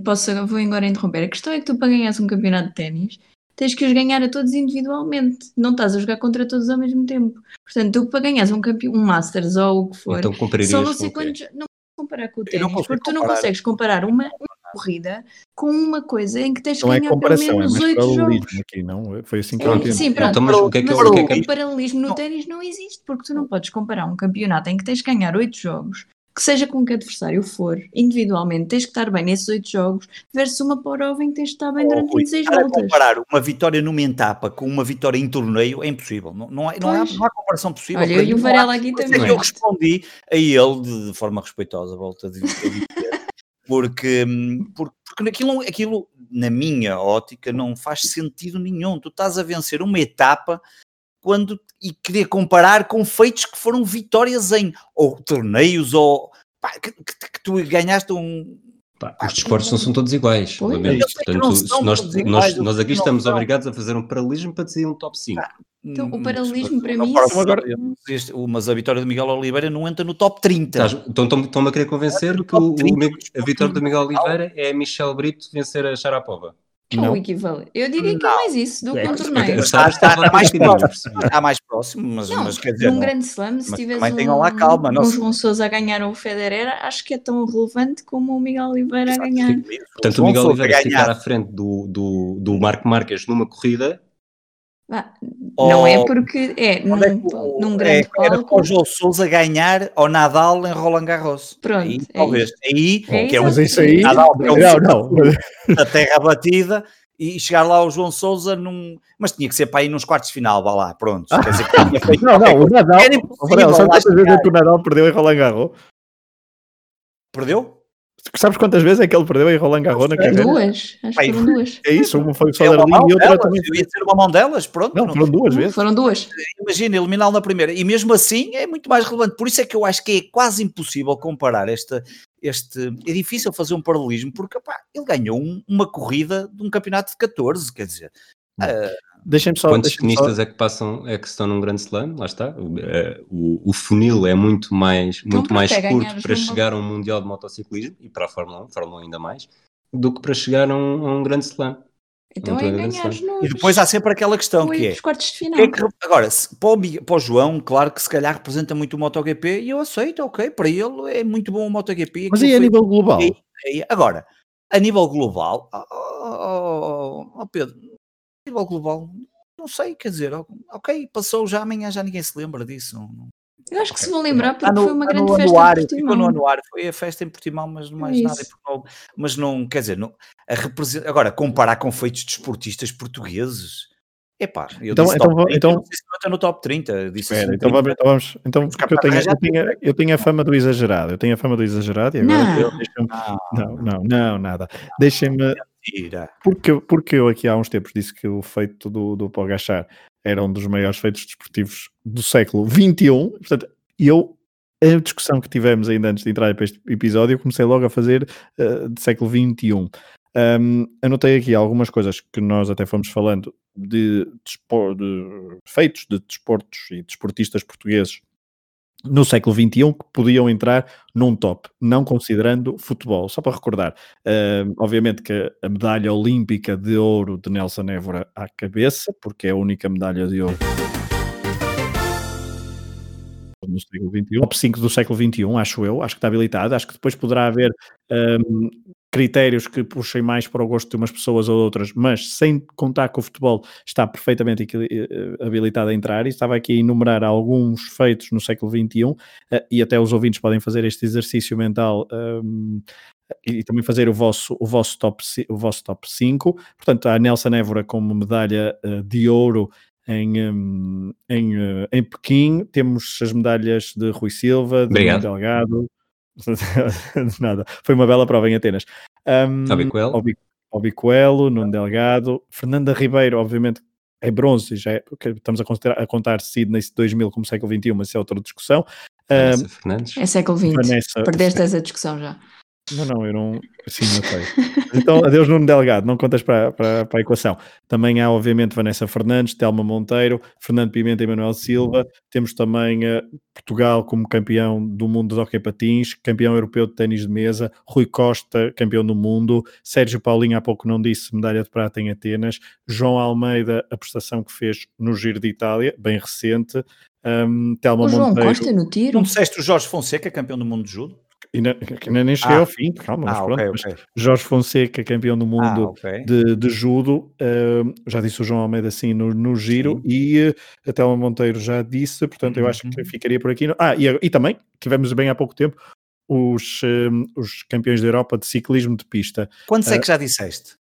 Speaker 4: posso, vou agora interromper, a questão é que tu para ganhares um campeonato de ténis tens que os ganhar a todos individualmente, não estás a jogar contra todos ao mesmo tempo. Portanto, tu para ganhares um, campe... um Masters ou o que for,
Speaker 3: Então
Speaker 4: só não sei quantos. Não podes comparar com o
Speaker 2: Eu
Speaker 4: ténis, porque tu não
Speaker 2: comparar.
Speaker 4: consegues comparar uma, uma corrida com uma coisa em que tens que
Speaker 1: Não é
Speaker 4: ganhar pelo
Speaker 1: é
Speaker 4: menos
Speaker 1: mais
Speaker 4: oito jogos.
Speaker 1: aqui, não? Foi assim que eu
Speaker 4: É,
Speaker 1: entendi.
Speaker 4: sim, pronto.
Speaker 3: Então, mas o que é que,
Speaker 4: Mas
Speaker 3: o que, é que
Speaker 4: o paralelismo no ténis não existe, porque tu não podes comparar um campeonato em que tens que ganhar oito jogos, que seja com que adversário for, individualmente, tens que estar bem nesses oito jogos, versus uma prova em que tens de estar bem
Speaker 2: Oh,
Speaker 4: durante
Speaker 2: Rui,
Speaker 4: 26
Speaker 2: estar a
Speaker 4: voltas.
Speaker 2: comparar uma vitória numa etapa com uma vitória em torneio é impossível. Não, não, há, não, há, não há comparação possível.
Speaker 4: Olha, e o
Speaker 2: não há-
Speaker 4: Varela aqui também.
Speaker 2: que eu respondi a ele de, de forma respeitosa, volto a dizer, a dizer, porque, porque, porque aquilo, aquilo, na minha ótica, não faz sentido nenhum. Tu estás a vencer uma etapa quando e querer comparar com feitos que foram vitórias em ou torneios ou pá, que, que- que tu ganhaste um.
Speaker 3: Pá, os desportos não são todos iguais, lamento. Portanto, nós,
Speaker 2: todos iguais,
Speaker 3: nós, nós aqui estamos
Speaker 2: são.
Speaker 3: obrigados a fazer um paralelismo para decidir um top 5.
Speaker 4: Então, o
Speaker 2: Hum,
Speaker 4: paralelismo para mim-
Speaker 1: Então agora-
Speaker 2: mas a vitória de Miguel Oliveira não entra no top 30.
Speaker 3: Estás- Então estão- estão-me a querer convencer que o, o
Speaker 2: 30
Speaker 3: Mi- a vitória do Miguel. Oliveira é a Michel Brito vencer a Sharapova.
Speaker 4: É o
Speaker 1: Não.
Speaker 4: equivalente. Eu diria que é
Speaker 2: Não.
Speaker 4: mais isso do que
Speaker 3: É,
Speaker 4: um
Speaker 3: é,
Speaker 4: torneio.
Speaker 3: está- está
Speaker 2: Está- mais próximo. Está mais próximo, mas,
Speaker 4: Não,
Speaker 2: mas quer dizer,
Speaker 4: num
Speaker 2: não-
Speaker 4: grande slam, se
Speaker 2: mas
Speaker 4: tiveres um,
Speaker 2: tenham lá calma, não
Speaker 4: um João Sousa a ganhar ou o Federer, acho que é tão relevante como o Miguel Oliveira a ganhar.
Speaker 3: Portanto, o
Speaker 2: João
Speaker 3: Miguel
Speaker 2: Sousa
Speaker 3: Oliveira ficar à frente do, do, do Marco Marques numa corrida,
Speaker 4: Vá, Não é
Speaker 2: Oh,
Speaker 4: porque é num,
Speaker 2: Onde é o-
Speaker 4: num
Speaker 2: é,
Speaker 4: grande
Speaker 2: era
Speaker 4: palco.
Speaker 2: para o João Sousa ganhar ao Nadal em Roland Garros.
Speaker 4: Pronto,
Speaker 2: Aí,
Speaker 4: é
Speaker 2: talvez. Aí,
Speaker 4: É
Speaker 2: que é um
Speaker 1: Mas isso aí.
Speaker 2: Nadal, que é um
Speaker 1: Não, não.
Speaker 2: da terra batida, e chegar lá o João Sousa num. Mas tinha que ser para ir nos quartos de final, vá lá, pronto. Quer dizer, que feito
Speaker 1: Não, não, o. Nadal.
Speaker 2: Era impossível
Speaker 1: é
Speaker 2: chegar.
Speaker 1: que o Nadal perdeu em Roland Garros?
Speaker 2: Perdeu?
Speaker 1: Sabes quantas vezes é que ele perdeu em Roland Garros na carreira?
Speaker 4: Duas, acho que foram duas.
Speaker 1: É isso, uma foi o
Speaker 2: É
Speaker 1: Soderling
Speaker 2: mão
Speaker 1: e outra
Speaker 2: delas,
Speaker 1: também.
Speaker 2: eu ia ser uma mão delas, pronto.
Speaker 1: Não,
Speaker 2: não-
Speaker 1: foram duas vezes.
Speaker 4: Foram duas.
Speaker 2: imagina, eliminá-lo na primeira. E mesmo assim é muito mais relevante. Por isso é que eu acho que é quase impossível comparar esta. Este, é difícil fazer um paralelismo porque pá, ele ganhou um- uma corrida de um campeonato de 14, quer dizer. ah,
Speaker 1: Deixem-me só.
Speaker 3: quantos
Speaker 1: deixem-me só-
Speaker 3: tenistas é que passam, é que estão num grande slam? Lá está. O, eh, o, o funil é muito mais,
Speaker 4: Então,
Speaker 3: muito mais
Speaker 4: é
Speaker 3: curto para chegar a um Mundial de Motociclismo e para a Fórmula 1, Fórmula 1 ainda mais, do que para chegar a um, a um grande slam.
Speaker 4: Então é nos
Speaker 2: e depois há sempre aquela questão que é.
Speaker 4: quartos de
Speaker 2: o
Speaker 4: final.
Speaker 2: que é que- agora, se- para, o, para o João, claro que se calhar representa muito o MotoGP e eu aceito, ok, para ele é muito bom o MotoGP.
Speaker 1: Mas aí a nível global?
Speaker 2: Aí- aí- agora, a nível global, ó, ó, ó, Pedro, a nível global, não sei, quer dizer, ok, passou já amanhã, já ninguém se lembra disso.
Speaker 4: Eu acho que se vão lembrar porque
Speaker 2: Está no-
Speaker 4: foi uma
Speaker 2: está
Speaker 4: grande festa
Speaker 2: anuário,
Speaker 4: de
Speaker 2: ficou no
Speaker 4: Portimão.
Speaker 2: anuário, foi a festa em Portimão, mas não mais
Speaker 4: É
Speaker 2: nada. em. Mas não, quer dizer, não, a represen- agora, comparar com feitos desportistas portugueses, epá, eu
Speaker 1: Então-
Speaker 2: disse
Speaker 1: então
Speaker 2: top
Speaker 1: vou-
Speaker 2: 30,
Speaker 1: então-
Speaker 2: não sei se não está no top 30, eu disse
Speaker 1: Espera,
Speaker 2: assim,
Speaker 1: então
Speaker 2: 30.
Speaker 1: vamos, então vamos então, porque eu tenho, eu, tenho, eu tenho a fama do exagerado, eu tenho a fama do exagerado e agora
Speaker 4: Não.
Speaker 1: eu-
Speaker 2: Ah,
Speaker 1: não, não, não, nada. Deixem-me,
Speaker 2: mentira.
Speaker 1: porque, porque eu aqui há uns tempos disse que o feito do, do Pogachar era um dos maiores feitos desportivos do século XXI, portanto, eu a discussão que tivemos ainda antes de entrar para este episódio, eu comecei logo a fazer uh, de século XXI. Um, anotei aqui algumas coisas que nós até fomos falando de, de feitos de desportos e desportistas portugueses no século XXI que podiam entrar num top, não considerando futebol. Só para recordar, uh, obviamente que a medalha olímpica de ouro de Nelson Évora à cabeça, porque é a única medalha de ouro no século XXI, top 5 do século XXI, acho eu, acho que está habilitado, acho que depois poderá haver um, critérios que puxem mais para o gosto de umas pessoas ou outras, mas sem contar que o futebol está perfeitamente eh, habilitado a entrar, e estava aqui a enumerar alguns feitos no século XXI, eh, e até os ouvintes podem fazer este exercício mental um, e também fazer o vosso, o vosso, top, o vosso top 5. Portanto, a Nelson Évora como medalha de ouro em, um, em, em Pequim, temos as medalhas de Rui Silva, de. Delgado, nada, foi uma bela prova em Atenas. Um,
Speaker 3: Obicoelo.
Speaker 1: Nuno Delgado, Fernanda Ribeiro, obviamente é bronze, já é, estamos a, contar, a contar Sydney 2000 como século XXI, mas isso é outra discussão.
Speaker 3: Um, Fernandes.
Speaker 4: É século XX, Vanessa, perdeste essa discussão já.
Speaker 1: Não, não, eu não. Sim, não sei. Então, adeus Nuno Delgado, não contas para, para, para, a equação. Também há, obviamente, Vanessa Fernandes, Telma Monteiro, Fernando Pimenta e Manuel Silva. Temos também uh, Portugal como campeão do mundo de hockey patins, campeão europeu de ténis de mesa, Rui Costa, campeão do mundo, Sérgio Paulinho, há pouco não disse, medalha de prata em Atenas, João Almeida, a prestação que fez no Giro de Itália, bem recente. Um, Telma o
Speaker 4: João
Speaker 1: Monteiro.
Speaker 4: Costa no tiro.
Speaker 2: Não disseste o Jorge Fonseca, campeão do mundo de judo?
Speaker 1: Ainda, ainda nem cheguei ah. ao fim, calma, mas ah, pronto. Okay, okay. Jorge Fonseca, campeão do mundo ah, okay. de, de, judo, uh, já disse o João Almeida assim no, no giro, Sim. e uh, a Telma Monteiro já disse, portanto eu acho que uhum. ficaria por aqui. Ah, e, e também, tivemos bem há pouco tempo, os, um, os campeões da Europa de ciclismo de pista.
Speaker 2: Quantos uh, é que já disseste?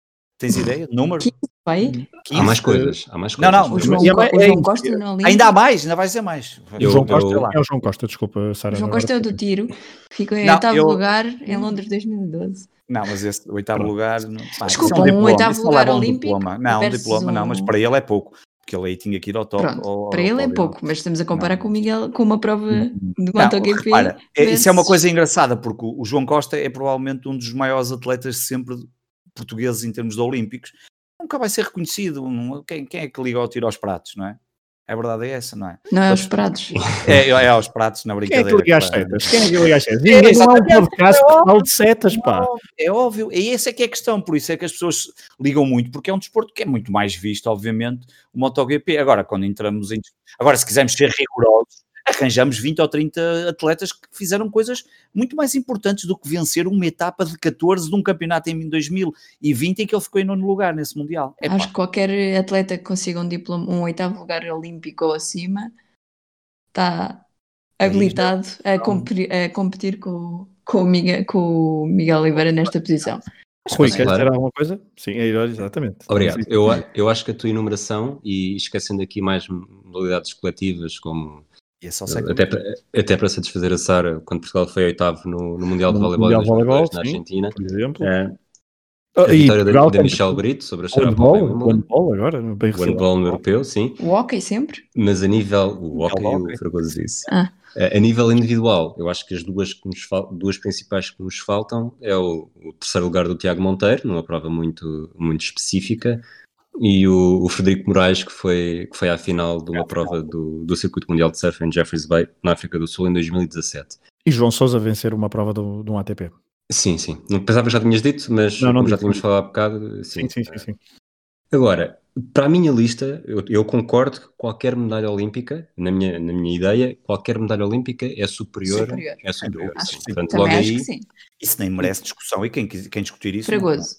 Speaker 2: Tens ideia? Número?
Speaker 4: Vai?
Speaker 3: Há mais coisas, há mais coisas.
Speaker 2: Não, não,
Speaker 4: o João, o João Costa
Speaker 2: Ainda há mais, ainda vai ser mais.
Speaker 1: Eu, o João Costa eu, é o João Costa, desculpa, Sara.
Speaker 4: O João Costa é o do tiro, ficou em oitavo eu... lugar em Londres 2012.
Speaker 2: Não, mas esse oitavo lugar. Pá,
Speaker 4: Desculpa, um, um oitavo lugar um olímpico.
Speaker 2: Diploma. Não, um diploma, um... não, mas para ele é pouco. Porque ele aí tinha que ir ao top.
Speaker 4: Pronto, ao, para ele é pouco, mas estamos a comparar não. com o Miguel com uma prova de MotoGP.
Speaker 2: É, isso é uma coisa engraçada, porque o João Costa é provavelmente um dos maiores atletas sempre portugueses em termos de olímpicos nunca vai ser reconhecido. Quem, quem é que liga ao tiro aos pratos, não é? A verdade é essa, não é?
Speaker 4: Não é aos pratos.
Speaker 2: É, é aos pratos na brincadeira.
Speaker 1: Quem é que liga às setas? Quem é que liga às setas? Ninguém não é um podcast que fala de setas, pá.
Speaker 2: É óbvio. E essa é que é a questão. Por isso é que as pessoas ligam muito, porque é um desporto que é muito mais visto, obviamente, o MotoGP. Agora, quando entramos em... Agora, se quisermos ser rigorosos, arranjamos 20 ou 30 atletas que fizeram coisas muito mais importantes do que vencer uma etapa de 14 de um campeonato em 2020 em que ele ficou em nono lugar nesse Mundial.
Speaker 4: Epá. Acho que qualquer atleta que consiga um diploma, um oitavo lugar olímpico ou acima, está habilitado a competir, a competir com, com, o Miguel, com o Miguel Oliveira nesta posição.
Speaker 1: Rui, quer dizer alguma coisa? Sim, é exatamente.
Speaker 3: Obrigado. Eu, eu acho que a tua enumeração, e esquecendo aqui mais modalidades coletivas como
Speaker 2: e é só
Speaker 3: até, para, até para satisfazer a Sara, quando Portugal foi oitavo no, no Mundial de Voleibol, mundial de voleibol na Argentina.
Speaker 1: Por exemplo.
Speaker 3: É, a vitória da, da Michelle Brito sobre a
Speaker 1: Sharapova. O handball agora, bem
Speaker 3: O handball no europeu, sim.
Speaker 4: O hockey sempre.
Speaker 3: Mas a nível, o hockey e o Fragoso disse. Ah. A, a nível individual, eu acho que as duas, que nos fal, duas principais que nos faltam é o, o terceiro lugar do Tiago Monteiro, numa prova muito, muito específica, e o, o, Frederico Moraes, que foi, que foi à final de uma prova do, do Circuito Mundial de Surf em Jeffreys Bay, na África do Sul, em 2017.
Speaker 1: E João Sousa vencer uma prova de um ATP.
Speaker 3: Sim, sim. Não pensava que já tinhas dito, mas não, não como já tínhamos falado há bocado, sim.
Speaker 1: Sim, sim, sim,
Speaker 3: Agora, para a minha lista, eu, eu, concordo que qualquer medalha olímpica, na minha, na minha ideia, qualquer medalha olímpica é superior. superior. É superior.
Speaker 4: Acho Portanto, logo aí,
Speaker 2: Isso nem merece discussão. E quem, quem discutir isso.
Speaker 4: Fragoso.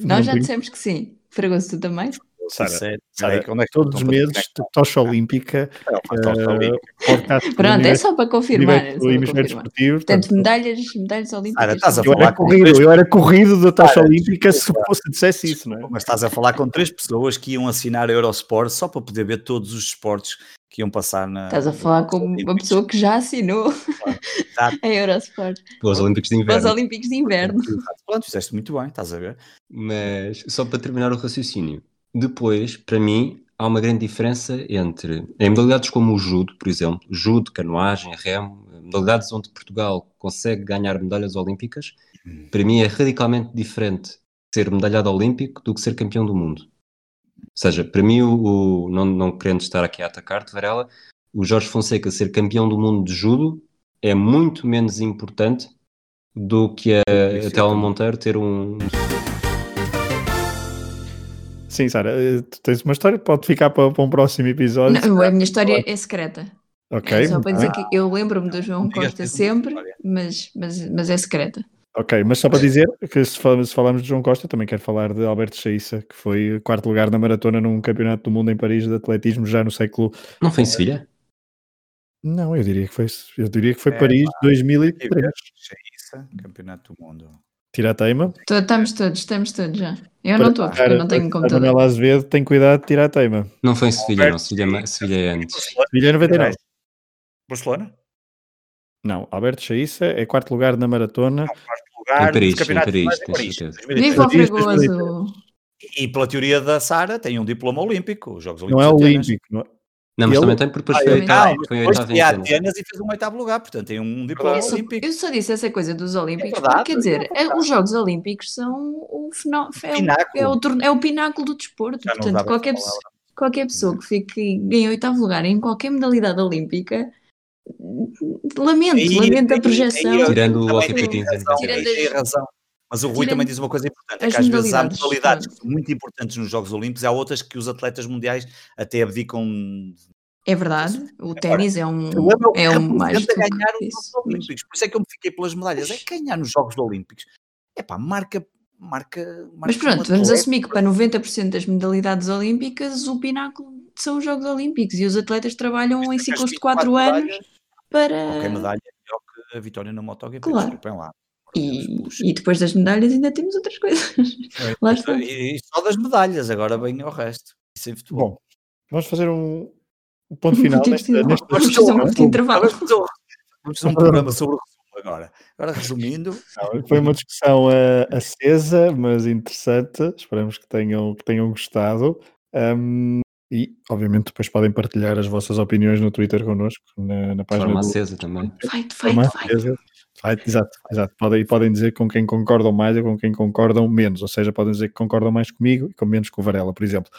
Speaker 4: Nós já dissemos que sim. Fragoso, tu também?
Speaker 1: Sara, Sara, Sara, é todos os meses, tocha olímpica.
Speaker 4: Uh, Pronto, é só para confirmar. É só para confirmar. Portanto, medalhas, medalhas olímpicas. Sara,
Speaker 1: estás a eu, era corrido, eu era corrido da tocha Sara, olímpica se fosse dissesse isso, não é?
Speaker 2: Mas estás a falar com três pessoas que iam assinar a Eurosport só para poder ver todos os esportes que iam passar na.
Speaker 4: Estás a falar com uma pessoa que já assinou a Eurosport.
Speaker 3: Os Olímpicos de Inverno.
Speaker 4: Os Olímpicos de Inverno.
Speaker 2: Pronto, fizeste muito bem, estás a ver.
Speaker 3: Mas só para terminar o raciocínio, depois, para mim, há uma grande diferença entre em modalidades como o judo, por exemplo, judo, canoagem, remo, modalidades onde Portugal consegue ganhar medalhas olímpicas,
Speaker 2: Hum.
Speaker 3: para mim é radicalmente diferente ser medalhado olímpico do que ser campeão do mundo. Ou seja, para mim, o, o- não, não querendo estar aqui a atacar-te, Varela, o Jorge Fonseca ser campeão do mundo de judo é muito menos importante do que a, a
Speaker 2: também.
Speaker 3: Monteiro ter um.
Speaker 1: Sim, Sara, eh, tu tens uma história, pode ficar para, para um próximo episódio.
Speaker 4: Não, a minha história é secreta.
Speaker 1: Ok,
Speaker 4: É só para dizer que eu lembro-me do João Costa sempre, mas, mas, mas é secreta.
Speaker 1: Ok, mas só para dizer que se falamos, se falamos de João Costa, também quero falar de Alberto Chaissa, que foi quarto lugar na maratona num campeonato do mundo em Paris de atletismo já no século.
Speaker 3: Não foi em Sevilha?
Speaker 1: Não, eu diria que foi, eu diria que foi
Speaker 2: É,
Speaker 1: Paris
Speaker 2: pá,
Speaker 1: 2003.
Speaker 2: Chaissa, Campeonato do Mundo.
Speaker 1: Tira a teima.
Speaker 4: Tô- Estamos todos, estamos todos já. Eu
Speaker 1: Para
Speaker 4: não estou, porque eu não tenho
Speaker 1: a
Speaker 4: computador.
Speaker 1: Manuela Azevedo tem cuidado de tirar a teima.
Speaker 3: Não foi em Sevilha, não. Sevilha, é. Sevilha é antes.
Speaker 1: Sevilha é 99.
Speaker 2: Barcelona?
Speaker 1: Não, Alberto Chaissa é quarto lugar na maratona.
Speaker 2: Não, quarto lugar
Speaker 3: Em Paris, em Paris,
Speaker 2: nacionais em
Speaker 3: tens certeza.
Speaker 2: 2003.
Speaker 4: Viva o
Speaker 1: Paris,
Speaker 4: Fregoso!
Speaker 2: E pela teoria da Sara, tem um diploma olímpico. Os Jogos
Speaker 1: Não
Speaker 2: Olímpicos
Speaker 1: é
Speaker 2: de Atenas.
Speaker 1: olímpico. Não é?
Speaker 3: Não, mas
Speaker 1: Ele-
Speaker 3: também tem porque depois
Speaker 1: Ah,
Speaker 3: foi
Speaker 1: ele-
Speaker 3: oitavo,
Speaker 2: Ah,
Speaker 3: foi
Speaker 2: depois
Speaker 3: oitavo em
Speaker 2: a
Speaker 3: Atenas.
Speaker 2: Atenas e fez um oitavo lugar, portanto tem um diploma
Speaker 4: Eu só,
Speaker 2: olímpico.
Speaker 4: eu só disse essa coisa dos Olímpicos
Speaker 2: É verdade,
Speaker 4: porque, quer dizer,
Speaker 2: é
Speaker 4: é- os Jogos Olímpicos são o, final, é, o,
Speaker 2: Pináculo.
Speaker 4: é, o, torne- é o pináculo do desporto.
Speaker 2: Já
Speaker 4: Portanto, qualquer, qualquer pessoa que fique em oitavo lugar em qualquer modalidade olímpica, lamento,
Speaker 2: Aí-
Speaker 4: lamento a
Speaker 2: aí-
Speaker 4: projeção.
Speaker 2: eu
Speaker 3: Tirando o 92.
Speaker 2: tem razão. Mas o Rui
Speaker 4: Tirando
Speaker 2: também diz uma coisa importante: é que às vezes há
Speaker 4: modalidades,
Speaker 2: que são muito importantes nos Jogos Olímpicos, há outras que os atletas mundiais até abdicam.
Speaker 4: É verdade, o ténis é um, é
Speaker 2: o
Speaker 4: um mais
Speaker 2: ganhar os Jogos Olímpicos. Por isso é que eu me fiquei pelas medalhas. É que ganhar nos Jogos Olímpicos. É pá, marca. marca, marca
Speaker 4: Mas pronto, vamos
Speaker 2: atleta.
Speaker 4: assumir que para 90% das modalidades olímpicas o pináculo são os Jogos Olímpicos e os atletas trabalham em ciclos de
Speaker 2: 24
Speaker 4: 4 anos
Speaker 2: medalhas,
Speaker 4: para.
Speaker 2: Qualquer medalha é melhor que a vitória na MotoGP.
Speaker 4: Claro.
Speaker 2: Desculpem lá.
Speaker 4: E, e depois das medalhas ainda temos outras coisas. Lá está.
Speaker 2: E, e só das medalhas, agora vem ao resto. Isso em futebol.
Speaker 1: Bom, vamos fazer um, um ponto final nesta,
Speaker 4: de-
Speaker 1: nesta
Speaker 4: vamos fazer um pequeno intervalo.
Speaker 2: Vamos fazer um, programa sobre o resumo agora. Agora, resumindo,
Speaker 1: Não, Foi uma discussão eh, acesa, mas interessante. Esperamos que tenham, que tenham gostado. Um, e, obviamente, depois podem partilhar as vossas opiniões no Twitter connosco, na, na
Speaker 3: De
Speaker 1: página
Speaker 3: forma
Speaker 1: do
Speaker 3: acesa também.
Speaker 4: Fight,
Speaker 1: de forma
Speaker 4: fight, fight.
Speaker 1: Fight, exato, exato. Podem, podem dizer com quem concordam mais ou com quem concordam menos. Ou seja, podem dizer que concordam mais comigo e com menos com o Varela, por exemplo.